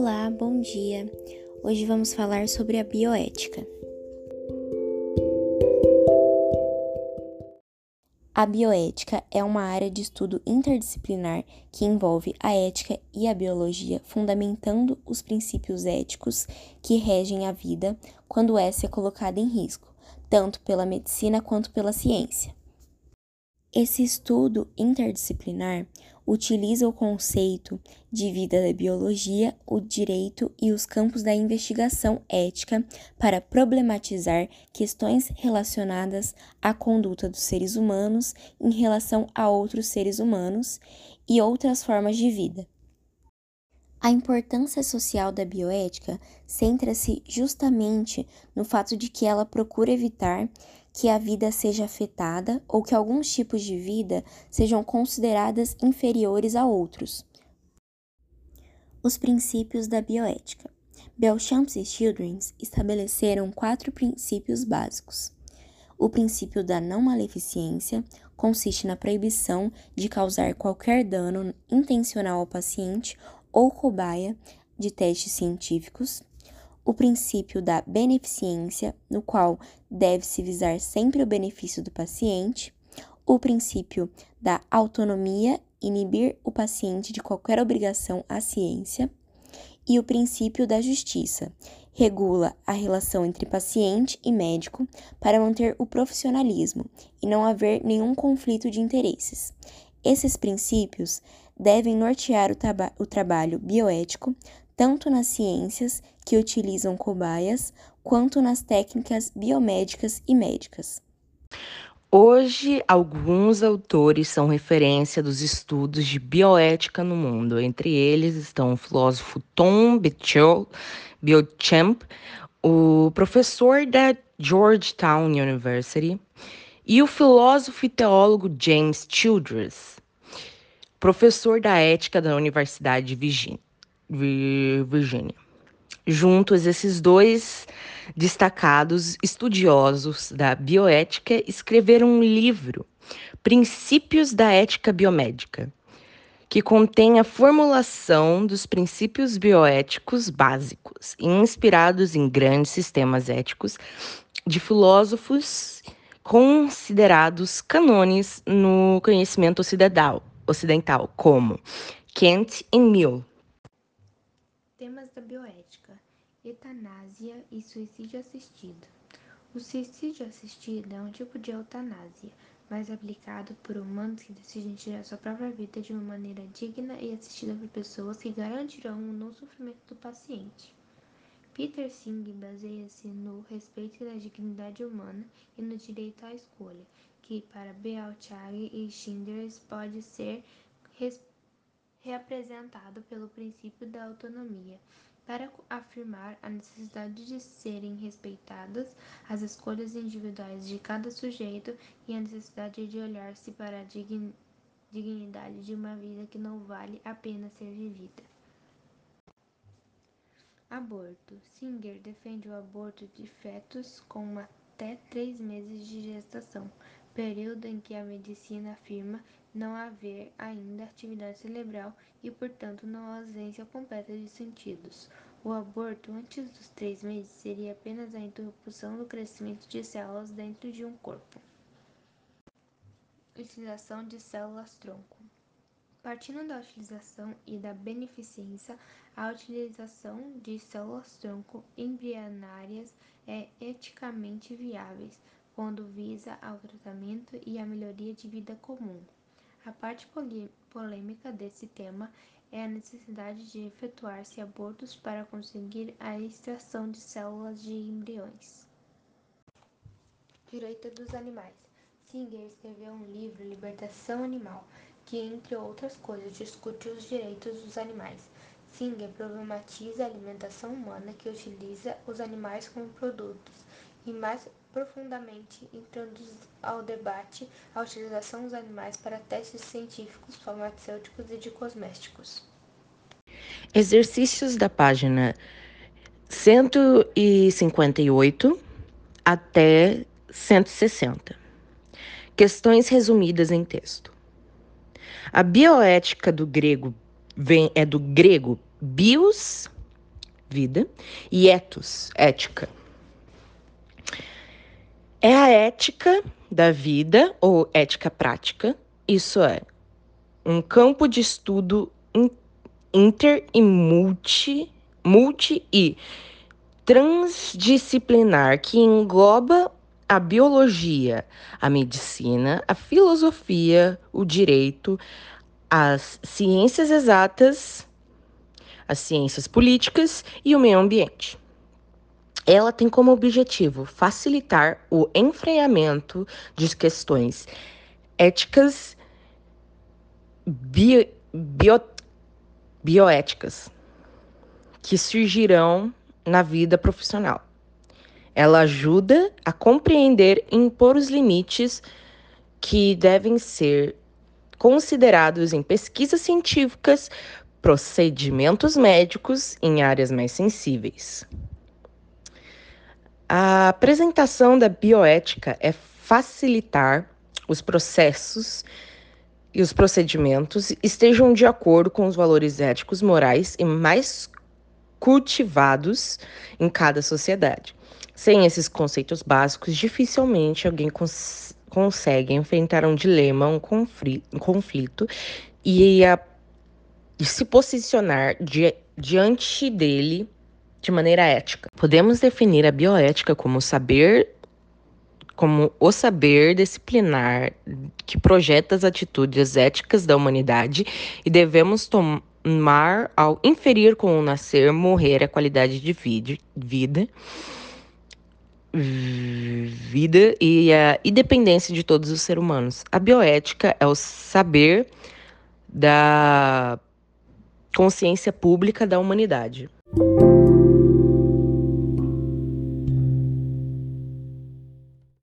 Olá, bom dia. Hoje vamos falar sobre a bioética. A bioética é uma área de estudo interdisciplinar que envolve a ética e a biologia, fundamentando os princípios éticos que regem a vida quando essa é colocada em risco, tanto pela medicina quanto pela ciência. Esse estudo interdisciplinar utiliza o conceito de vida da biologia, o direito e os campos da investigação ética para problematizar questões relacionadas à conduta dos seres humanos em relação a outros seres humanos e outras formas de vida. A importância social da bioética centra-se justamente no fato de que ela procura evitar que a vida seja afetada ou que alguns tipos de vida sejam consideradas inferiores a outros. Os princípios da bioética. Belchamp e Childrens estabeleceram quatro princípios básicos. O princípio da não maleficência consiste na proibição de causar qualquer dano intencional ao paciente ou cobaia de testes científicos, o princípio da beneficência, no qual deve-se visar sempre o benefício do paciente, o princípio da autonomia, inibir o paciente de qualquer obrigação à ciência, e o princípio da justiça, regula a relação entre paciente e médico para manter o profissionalismo e não haver nenhum conflito de interesses. Esses princípios devem nortear o, o trabalho bioético tanto nas ciências que utilizam cobaias quanto nas técnicas biomédicas e médicas. Hoje, alguns autores são referência dos estudos de bioética no mundo. Entre eles estão o filósofo Tom Beauchamp, o professor da Georgetown University, e o filósofo e teólogo James Childress, professor da ética da Universidade de Virgínia. Juntos, esses dois destacados estudiosos da bioética escreveram um livro, Princípios da Ética Biomédica, que contém a formulação dos princípios bioéticos básicos, inspirados em grandes sistemas éticos de filósofos considerados canones no conhecimento ocidental, ocidental como Kant e Mill. Temas da bioética: eutanásia e suicídio assistido. O suicídio assistido é um tipo de eutanásia, mais aplicado por humanos que decidem tirar sua própria vida de uma maneira digna e assistida por pessoas que garantirão o não sofrimento do paciente. Peter Singh baseia-se no respeito da dignidade humana e no direito à escolha, que para Beauchag e Schindler pode ser reapresentado pelo princípio da autonomia, para afirmar a necessidade de serem respeitadas as escolhas individuais de cada sujeito e a necessidade de olhar-se para a dignidade de uma vida que não vale a pena ser vivida. Aborto. Singer defende o aborto de fetos com até três meses de gestação, período em que a medicina afirma não haver ainda atividade cerebral e, portanto, não ausência completa de sentidos. O aborto antes dos três meses seria apenas a interrupção do crescimento de células dentro de um corpo. Utilização de células-tronco. Partindo da utilização e da beneficência, a utilização de células-tronco embrionárias é eticamente viáveis quando visa ao tratamento e à melhoria de vida comum. A parte polêmica desse tema é a necessidade de efetuar-se abortos para conseguir a extração de células de embriões. Direito dos animais. Singer escreveu um livro, Libertação Animal, que, entre outras coisas, discute os direitos dos animais. Singer problematiza a alimentação humana que utiliza os animais como produtos e mais profundamente introduz ao debate a utilização dos animais para testes científicos, farmacêuticos e de cosméticos. Exercícios da página 158 até 160. Questões resumidas em texto. A bioética do grego vem é do grego bios vida, e ethos, ética. É a ética da vida ou ética prática, isso é, um campo de estudo inter e multi, multi e transdisciplinar que engloba a biologia, a medicina, a filosofia, o direito, as ciências exatas, as ciências políticas e o meio ambiente. Ela tem como objetivo facilitar o enfrentamento de questões éticas, bio, bio, bioéticas que surgirão na vida profissional. Ela ajuda a compreender e impor os limites que devem ser considerados em pesquisas científicas, procedimentos médicos em áreas mais sensíveis. A apresentação da bioética é facilitar os processos e os procedimentos estejam de acordo com os valores éticos, morais e mais cultivados em cada sociedade. Sem esses conceitos básicos, dificilmente alguém cons consegue enfrentar um dilema, um, um conflito e, a, e se posicionar di diante dele de maneira ética. Podemos definir a bioética como saber como o saber disciplinar que projeta as atitudes éticas da humanidade e devemos tomar ao inferir com o nascer, morrer a qualidade de vida vida e a independência de todos os seres humanos. A bioética é o saber da consciência pública da humanidade.